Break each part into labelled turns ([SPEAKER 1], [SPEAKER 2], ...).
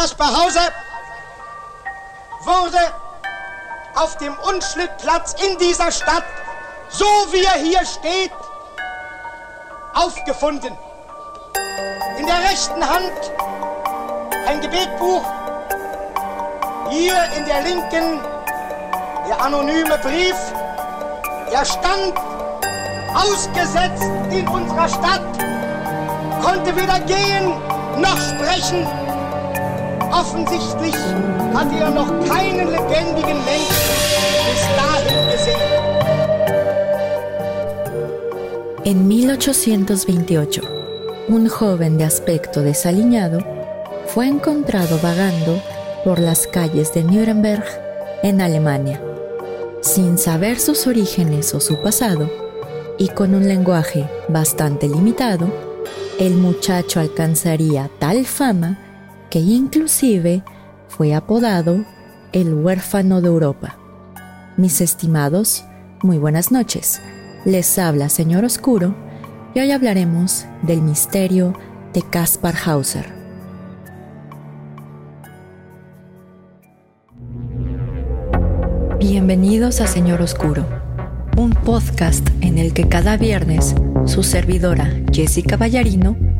[SPEAKER 1] Kaspar Hauser wurde auf dem Unschlittplatz in dieser Stadt, so wie er hier steht, aufgefunden. In der rechten Hand ein Gebetbuch, hier in der linken der anonyme Brief. Er stand ausgesetzt in unserer Stadt, konnte weder gehen noch sprechen. Offensichtlich hatte er noch keinen lebendigen Menschen bis dahin gesehen.
[SPEAKER 2] En 1828, un joven de aspecto desaliñado fue encontrado vagando por las calles de Nuremberg, en Alemania, sin saber sus orígenes o su pasado, y con un lenguaje bastante limitado, el muchacho alcanzaría tal fama que inclusive fue apodado el huérfano de Europa. Mis estimados, muy buenas noches. Les habla Señor Oscuro y hoy hablaremos del misterio de Caspar Hauser. Bienvenidos a Señor Oscuro, un podcast en el que cada viernes su servidora Jessica Ballarino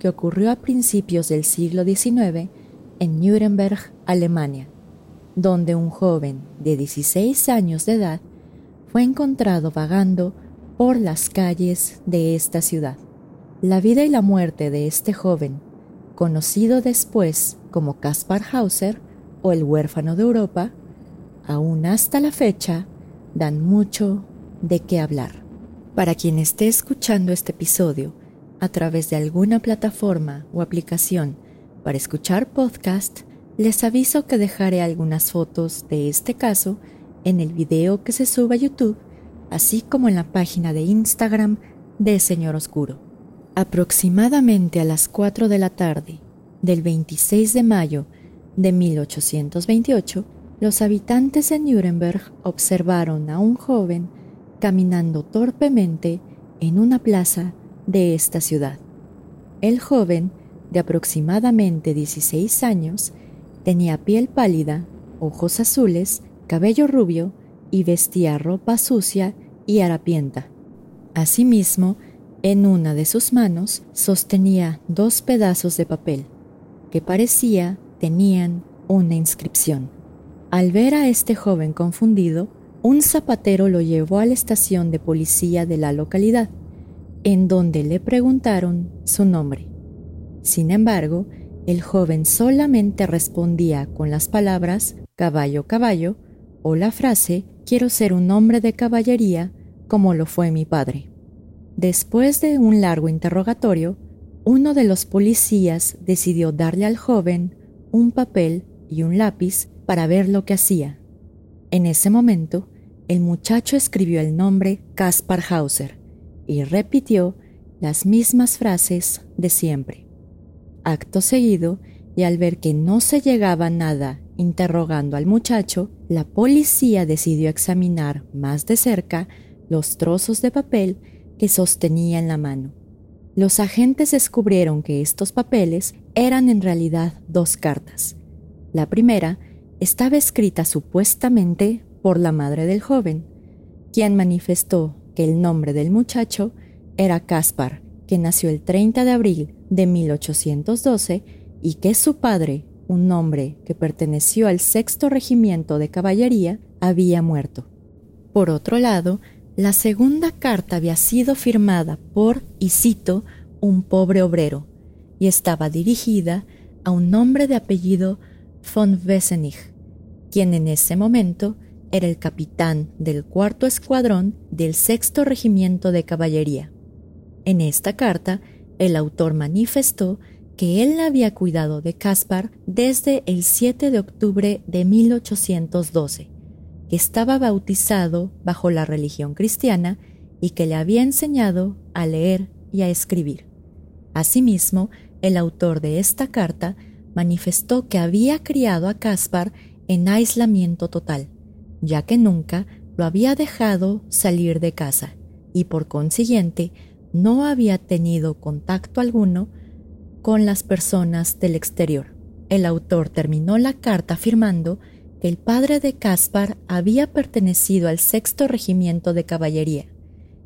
[SPEAKER 2] que ocurrió a principios del siglo XIX en Nuremberg, Alemania, donde un joven de 16 años de edad fue encontrado vagando por las calles de esta ciudad. La vida y la muerte de este joven, conocido después como Caspar Hauser o el huérfano de Europa, aún hasta la fecha dan mucho de qué hablar. Para quien esté escuchando este episodio a través de alguna plataforma o aplicación para escuchar podcast, les aviso que dejaré algunas fotos de este caso en el video que se suba a YouTube, así como en la página de Instagram de Señor Oscuro. Aproximadamente a las 4 de la tarde del 26 de mayo de 1828, los habitantes de Nuremberg observaron a un joven caminando torpemente en una plaza de esta ciudad. El joven, de aproximadamente 16 años, tenía piel pálida, ojos azules, cabello rubio y vestía ropa sucia y harapienta. Asimismo, en una de sus manos sostenía dos pedazos de papel que parecía tenían una inscripción. Al ver a este joven confundido, un zapatero lo llevó a la estación de policía de la localidad, en donde le preguntaron su nombre. Sin embargo, el joven solamente respondía con las palabras caballo, caballo o la frase quiero ser un hombre de caballería como lo fue mi padre. Después de un largo interrogatorio, uno de los policías decidió darle al joven un papel y un lápiz para ver lo que hacía. En ese momento, el muchacho escribió el nombre Caspar Hauser y repitió las mismas frases de siempre. Acto seguido, y al ver que no se llegaba nada interrogando al muchacho, la policía decidió examinar más de cerca los trozos de papel que sostenía en la mano. Los agentes descubrieron que estos papeles eran en realidad dos cartas. La primera estaba escrita supuestamente por la madre del joven, quien manifestó que el nombre del muchacho era Caspar, que nació el 30 de abril de 1812 y que su padre, un hombre que perteneció al sexto regimiento de caballería, había muerto. Por otro lado, la segunda carta había sido firmada por, y cito, un pobre obrero, y estaba dirigida a un hombre de apellido von Wessenich, quien en ese momento era el capitán del cuarto escuadrón del sexto regimiento de caballería. En esta carta, el autor manifestó que él había cuidado de Caspar desde el 7 de octubre de 1812, que estaba bautizado bajo la religión cristiana y que le había enseñado a leer y a escribir. Asimismo, el autor de esta carta manifestó que había criado a Caspar en aislamiento total, ya que nunca lo había dejado salir de casa y por consiguiente no había tenido contacto alguno con las personas del exterior. El autor terminó la carta afirmando que el padre de Caspar había pertenecido al sexto regimiento de caballería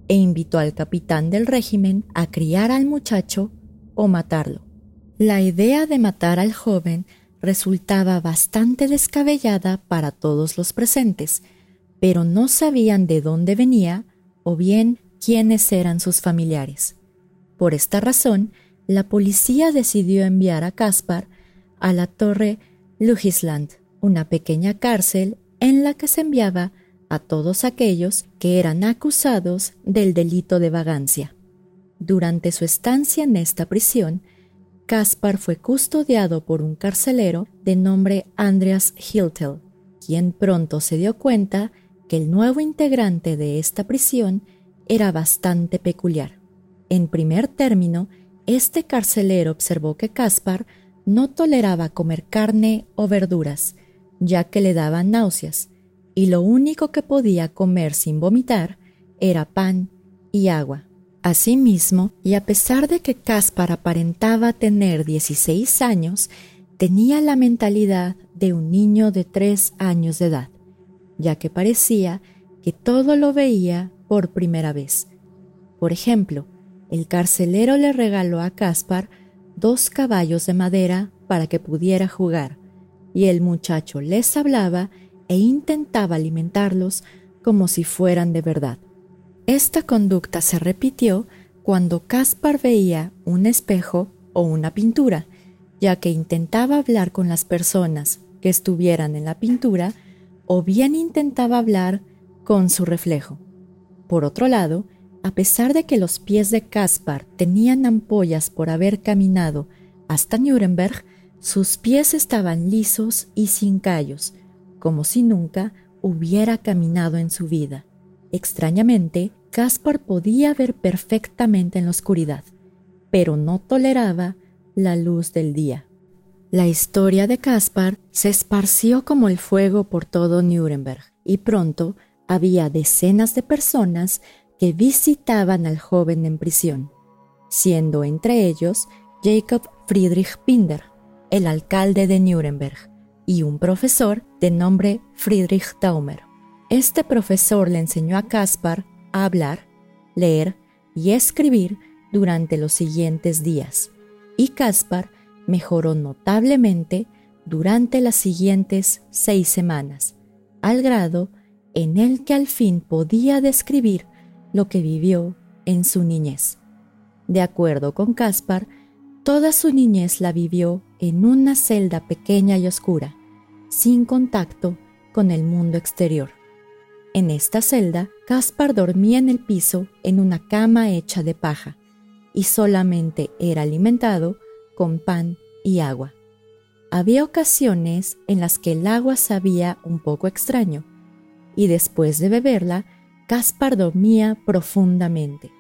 [SPEAKER 2] e invitó al capitán del régimen a criar al muchacho o matarlo. La idea de matar al joven resultaba bastante descabellada para todos los presentes, pero no sabían de dónde venía o bien quiénes eran sus familiares. Por esta razón, la policía decidió enviar a Caspar a la torre Lugisland, una pequeña cárcel en la que se enviaba a todos aquellos que eran acusados del delito de vagancia. Durante su estancia en esta prisión, Caspar fue custodiado por un carcelero de nombre Andreas Hiltel, quien pronto se dio cuenta que el nuevo integrante de esta prisión era bastante peculiar. En primer término, este carcelero observó que Caspar no toleraba comer carne o verduras, ya que le daban náuseas, y lo único que podía comer sin vomitar era pan y agua. Asimismo, y a pesar de que Caspar aparentaba tener 16 años, tenía la mentalidad de un niño de 3 años de edad, ya que parecía que todo lo veía por primera vez. Por ejemplo, el carcelero le regaló a Caspar dos caballos de madera para que pudiera jugar, y el muchacho les hablaba e intentaba alimentarlos como si fueran de verdad. Esta conducta se repitió cuando Caspar veía un espejo o una pintura, ya que intentaba hablar con las personas que estuvieran en la pintura o bien intentaba hablar con su reflejo. Por otro lado, a pesar de que los pies de Caspar tenían ampollas por haber caminado hasta Nuremberg, sus pies estaban lisos y sin callos, como si nunca hubiera caminado en su vida. Extrañamente, Caspar podía ver perfectamente en la oscuridad, pero no toleraba la luz del día. La historia de Caspar se esparció como el fuego por todo Nuremberg y pronto había decenas de personas que visitaban al joven en prisión, siendo entre ellos Jacob Friedrich Pinder, el alcalde de Nuremberg, y un profesor de nombre Friedrich Taumer. Este profesor le enseñó a Caspar a hablar, leer y escribir durante los siguientes días, y Caspar mejoró notablemente durante las siguientes seis semanas, al grado en el que al fin podía describir lo que vivió en su niñez. De acuerdo con Caspar, toda su niñez la vivió en una celda pequeña y oscura, sin contacto con el mundo exterior. En esta celda, Caspar dormía en el piso en una cama hecha de paja y solamente era alimentado con pan y agua. Había ocasiones en las que el agua sabía un poco extraño y después de beberla, Caspar dormía profundamente.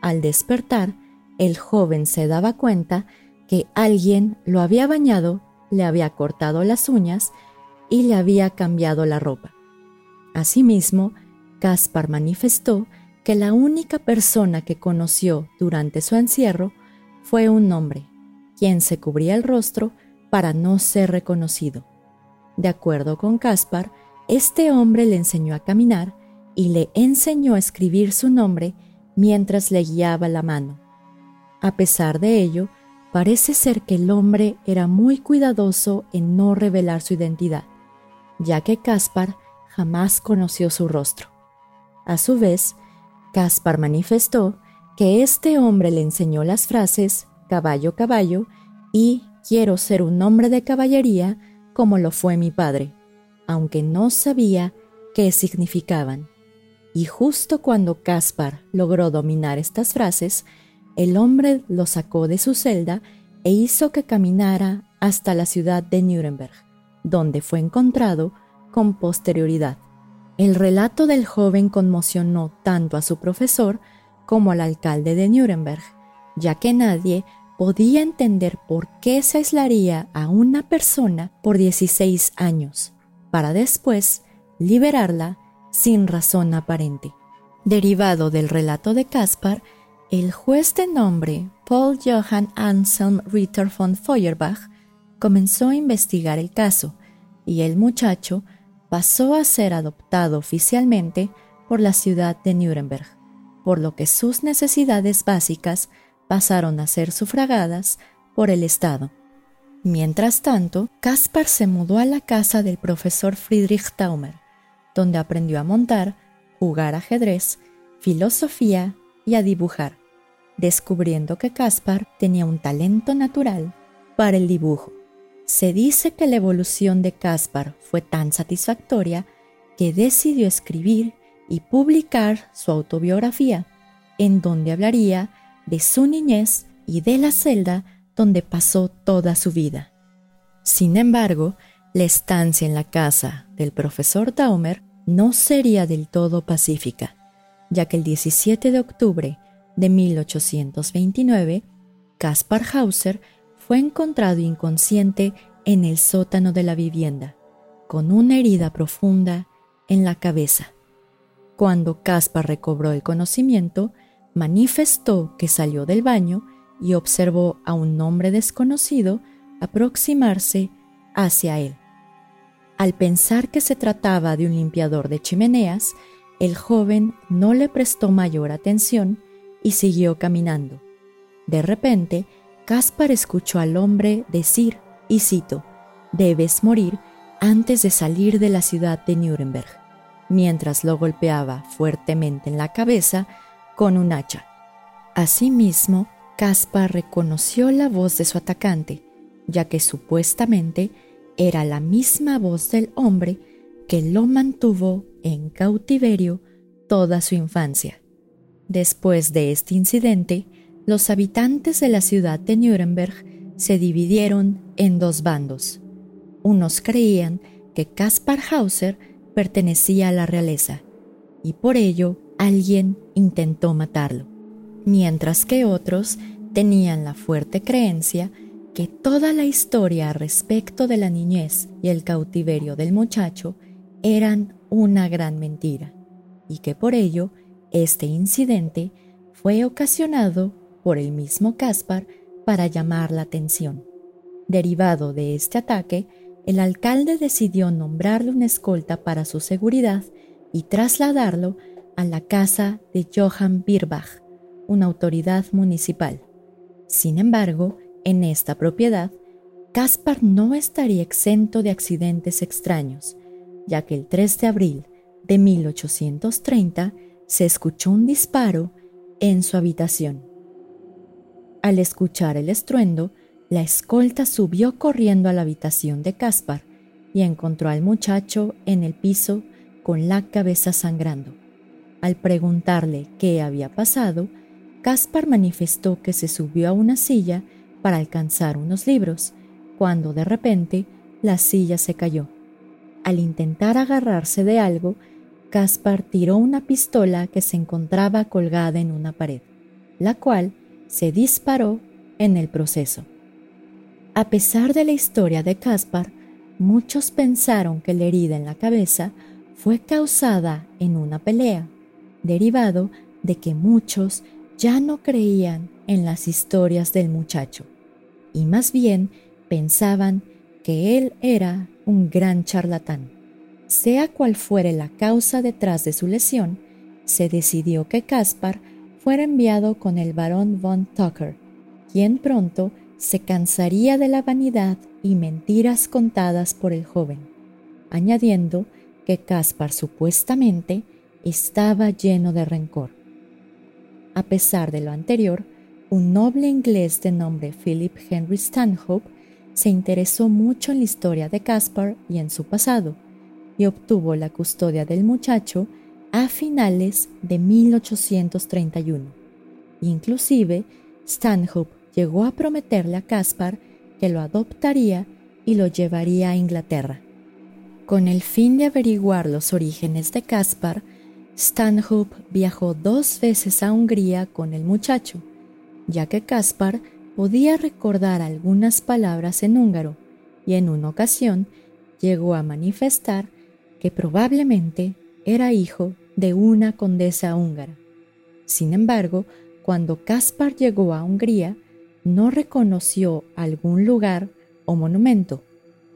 [SPEAKER 2] Al despertar, el joven se daba cuenta que alguien lo había bañado, le había cortado las uñas y le había cambiado la ropa. Asimismo, Caspar manifestó que la única persona que conoció durante su encierro fue un hombre, quien se cubría el rostro para no ser reconocido. De acuerdo con Caspar, este hombre le enseñó a caminar y le enseñó a escribir su nombre mientras le guiaba la mano. A pesar de ello, Parece ser que el hombre era muy cuidadoso en no revelar su identidad, ya que Caspar jamás conoció su rostro. A su vez, Caspar manifestó que este hombre le enseñó las frases caballo, caballo y quiero ser un hombre de caballería como lo fue mi padre, aunque no sabía qué significaban. Y justo cuando Caspar logró dominar estas frases, el hombre lo sacó de su celda e hizo que caminara hasta la ciudad de Nuremberg, donde fue encontrado con posterioridad. El relato del joven conmocionó tanto a su profesor como al alcalde de Nuremberg, ya que nadie podía entender por qué se aislaría a una persona por 16 años, para después liberarla sin razón aparente. Derivado del relato de Caspar, el juez de nombre Paul Johann Anselm Ritter von Feuerbach comenzó a investigar el caso y el muchacho pasó a ser adoptado oficialmente por la ciudad de Nuremberg, por lo que sus necesidades básicas pasaron a ser sufragadas por el Estado. Mientras tanto, Caspar se mudó a la casa del profesor Friedrich Taumer, donde aprendió a montar, jugar ajedrez, filosofía y a dibujar, descubriendo que Caspar tenía un talento natural para el dibujo. Se dice que la evolución de Caspar fue tan satisfactoria que decidió escribir y publicar su autobiografía, en donde hablaría de su niñez y de la celda donde pasó toda su vida. Sin embargo, la estancia en la casa del profesor Daumer no sería del todo pacífica, ya que el 17 de octubre de 1829, Caspar Hauser fue encontrado inconsciente en el sótano de la vivienda, con una herida profunda en la cabeza. Cuando Caspar recobró el conocimiento, manifestó que salió del baño y observó a un hombre desconocido aproximarse hacia él. Al pensar que se trataba de un limpiador de chimeneas, el joven no le prestó mayor atención y siguió caminando. De repente, Caspar escuchó al hombre decir, y cito, debes morir antes de salir de la ciudad de Nuremberg, mientras lo golpeaba fuertemente en la cabeza con un hacha. Asimismo, Caspar reconoció la voz de su atacante, ya que supuestamente era la misma voz del hombre que lo mantuvo en cautiverio toda su infancia. Después de este incidente, los habitantes de la ciudad de Nuremberg se dividieron en dos bandos. Unos creían que Caspar Hauser pertenecía a la realeza y por ello alguien intentó matarlo, mientras que otros tenían la fuerte creencia que toda la historia respecto de la niñez y el cautiverio del muchacho eran una gran mentira y que por ello este incidente fue ocasionado por el mismo Caspar para llamar la atención. Derivado de este ataque, el alcalde decidió nombrarle una escolta para su seguridad y trasladarlo a la casa de Johann Birbach, una autoridad municipal. Sin embargo, en esta propiedad, Caspar no estaría exento de accidentes extraños, ya que el 3 de abril de 1830 se escuchó un disparo en su habitación. Al escuchar el estruendo, la escolta subió corriendo a la habitación de Caspar y encontró al muchacho en el piso con la cabeza sangrando. Al preguntarle qué había pasado, Caspar manifestó que se subió a una silla para alcanzar unos libros, cuando de repente la silla se cayó. Al intentar agarrarse de algo, Caspar tiró una pistola que se encontraba colgada en una pared, la cual se disparó en el proceso. A pesar de la historia de Caspar, muchos pensaron que la herida en la cabeza fue causada en una pelea, derivado de que muchos ya no creían en las historias del muchacho y más bien pensaban que él era un gran charlatán. Sea cual fuere la causa detrás de su lesión, se decidió que Caspar fuera enviado con el barón von Tucker, quien pronto se cansaría de la vanidad y mentiras contadas por el joven, añadiendo que Caspar supuestamente estaba lleno de rencor. A pesar de lo anterior, un noble inglés de nombre Philip Henry Stanhope se interesó mucho en la historia de Caspar y en su pasado, y obtuvo la custodia del muchacho a finales de 1831. Inclusive, Stanhope llegó a prometerle a Caspar que lo adoptaría y lo llevaría a Inglaterra. Con el fin de averiguar los orígenes de Caspar, Stanhope viajó dos veces a Hungría con el muchacho, ya que Caspar podía recordar algunas palabras en húngaro y en una ocasión llegó a manifestar que probablemente era hijo de una condesa húngara. Sin embargo, cuando Caspar llegó a Hungría, no reconoció algún lugar o monumento,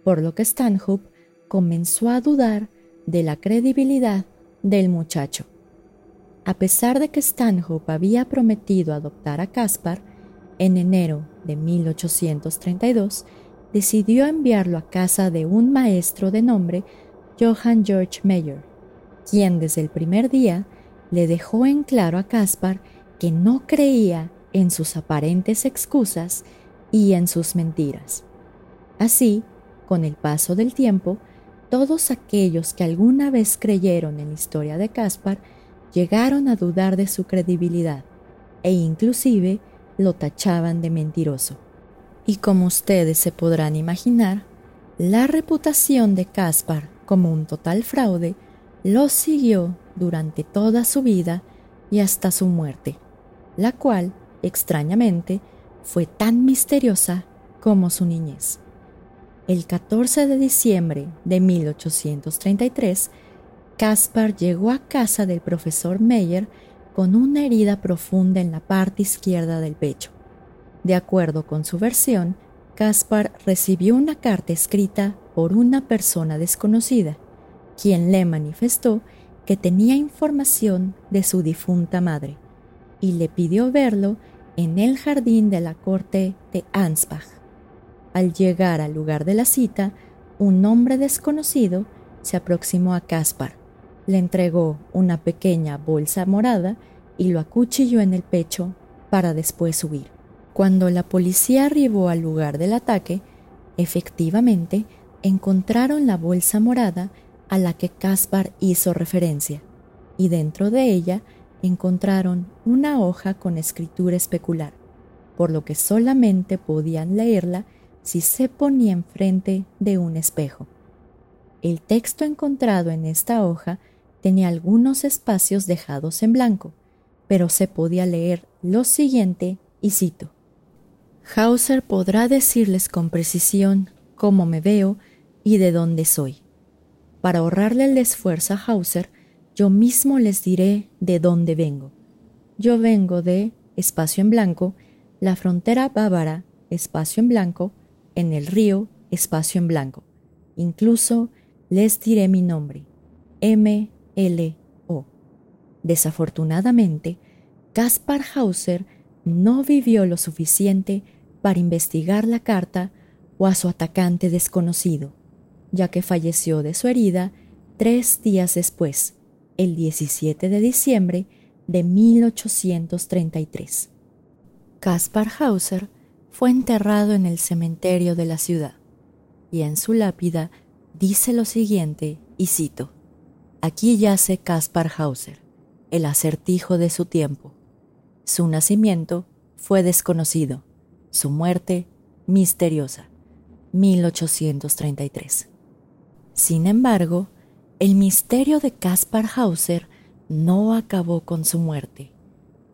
[SPEAKER 2] por lo que Stanhope comenzó a dudar de la credibilidad del muchacho. A pesar de que Stanhope había prometido adoptar a Caspar, en enero de 1832 decidió enviarlo a casa de un maestro de nombre Johann George Meyer, quien desde el primer día le dejó en claro a Caspar que no creía en sus aparentes excusas y en sus mentiras. Así, con el paso del tiempo, todos aquellos que alguna vez creyeron en la historia de Caspar llegaron a dudar de su credibilidad e inclusive lo tachaban de mentiroso. Y como ustedes se podrán imaginar, la reputación de Caspar como un total fraude lo siguió durante toda su vida y hasta su muerte, la cual, extrañamente, fue tan misteriosa como su niñez. El 14 de diciembre de 1833, Caspar llegó a casa del profesor Meyer con una herida profunda en la parte izquierda del pecho. De acuerdo con su versión, Caspar recibió una carta escrita por una persona desconocida, quien le manifestó que tenía información de su difunta madre y le pidió verlo en el jardín de la corte de Ansbach. Al llegar al lugar de la cita, un hombre desconocido se aproximó a Caspar, le entregó una pequeña bolsa morada y lo acuchilló en el pecho para después huir. Cuando la policía arribó al lugar del ataque, efectivamente encontraron la bolsa morada a la que Caspar hizo referencia, y dentro de ella encontraron una hoja con escritura especular, por lo que solamente podían leerla si se ponía enfrente de un espejo. El texto encontrado en esta hoja tenía algunos espacios dejados en blanco, pero se podía leer lo siguiente y cito. Hauser podrá decirles con precisión cómo me veo y de dónde soy. Para ahorrarle el esfuerzo a Hauser, yo mismo les diré de dónde vengo. Yo vengo de, espacio en blanco, la frontera bávara, espacio en blanco, en el río espacio en blanco. Incluso les diré mi nombre, M-L-O. Desafortunadamente, Caspar Hauser no vivió lo suficiente para investigar la carta o a su atacante desconocido, ya que falleció de su herida tres días después, el 17 de diciembre de 1833. Caspar Hauser fue enterrado en el cementerio de la ciudad, y en su lápida dice lo siguiente, y cito, Aquí yace Caspar Hauser, el acertijo de su tiempo. Su nacimiento fue desconocido, su muerte misteriosa. 1833. Sin embargo, el misterio de Caspar Hauser no acabó con su muerte,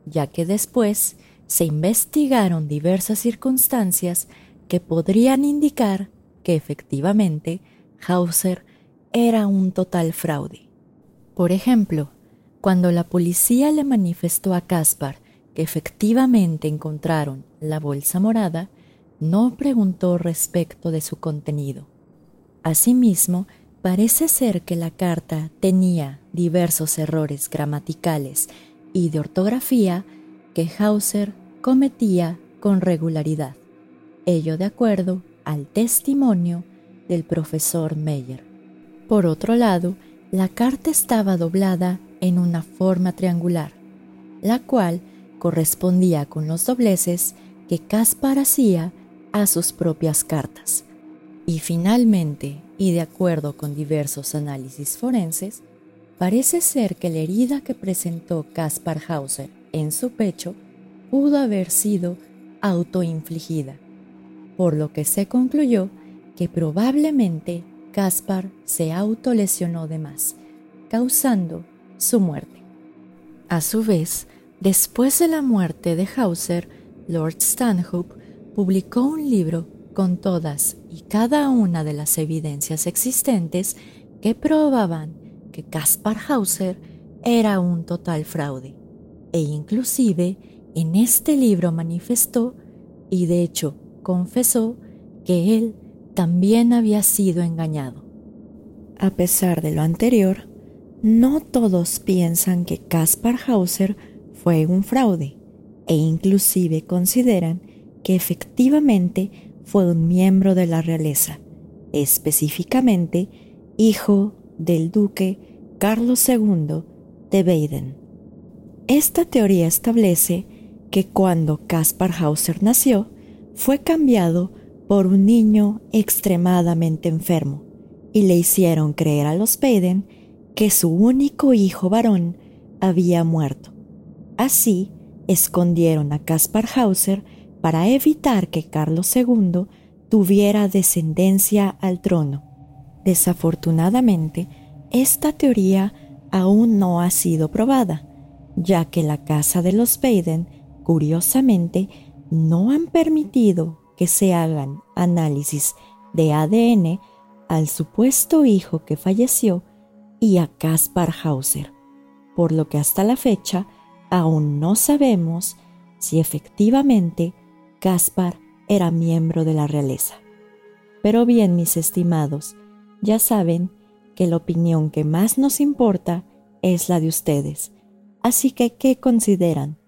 [SPEAKER 2] ya que después se investigaron diversas circunstancias que podrían indicar que efectivamente Hauser era un total fraude. Por ejemplo, cuando la policía le manifestó a Caspar que efectivamente encontraron la bolsa morada, no preguntó respecto de su contenido. Asimismo, parece ser que la carta tenía diversos errores gramaticales y de ortografía que Hauser cometía con regularidad. ello de acuerdo al testimonio del profesor Meyer. Por otro lado, la carta estaba doblada en una forma triangular, la cual correspondía con los dobleces que Caspar hacía a sus propias cartas. Y finalmente, y de acuerdo con diversos análisis forenses, parece ser que la herida que presentó Caspar Hauser en su pecho pudo haber sido autoinfligida, por lo que se concluyó que probablemente Caspar se autolesionó de más, causando su muerte. A su vez, después de la muerte de Hauser, Lord Stanhope publicó un libro con todas y cada una de las evidencias existentes que probaban que Caspar Hauser era un total fraude, e inclusive en este libro manifestó, y de hecho confesó, que él también había sido engañado. A pesar de lo anterior, no todos piensan que Caspar Hauser fue un fraude e inclusive consideran que efectivamente fue un miembro de la realeza, específicamente hijo del duque Carlos II de Baden. Esta teoría establece que cuando Caspar Hauser nació, fue cambiado por un niño extremadamente enfermo y le hicieron creer a los Baden que su único hijo varón había muerto. Así, escondieron a Caspar Hauser para evitar que Carlos II tuviera descendencia al trono. Desafortunadamente, esta teoría aún no ha sido probada, ya que la casa de los Baden, curiosamente, no han permitido que se hagan análisis de ADN al supuesto hijo que falleció y a Caspar Hauser, por lo que hasta la fecha aún no sabemos si efectivamente Caspar era miembro de la realeza. Pero bien, mis estimados, ya saben que la opinión que más nos importa es la de ustedes. Así que, ¿qué consideran?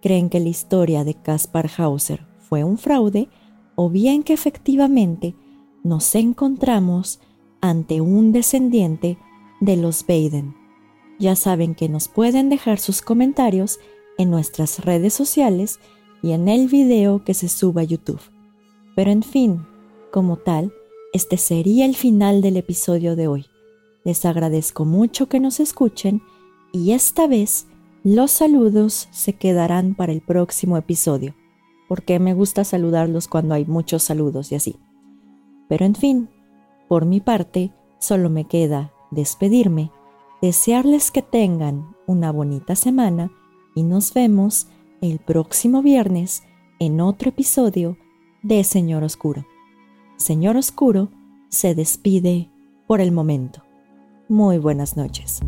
[SPEAKER 2] ¿Creen que la historia de Caspar Hauser fue un fraude o bien que efectivamente nos encontramos ante un descendiente de los Baden? Ya saben que nos pueden dejar sus comentarios en nuestras redes sociales y en el video que se suba a YouTube. Pero en fin, como tal, este sería el final del episodio de hoy. Les agradezco mucho que nos escuchen y esta vez los saludos se quedarán para el próximo episodio, porque me gusta saludarlos cuando hay muchos saludos y así. Pero en fin, por mi parte, solo me queda despedirme, desearles que tengan una bonita semana y nos vemos el próximo viernes en otro episodio de Señor Oscuro. Señor Oscuro se despide por el momento. Muy buenas noches.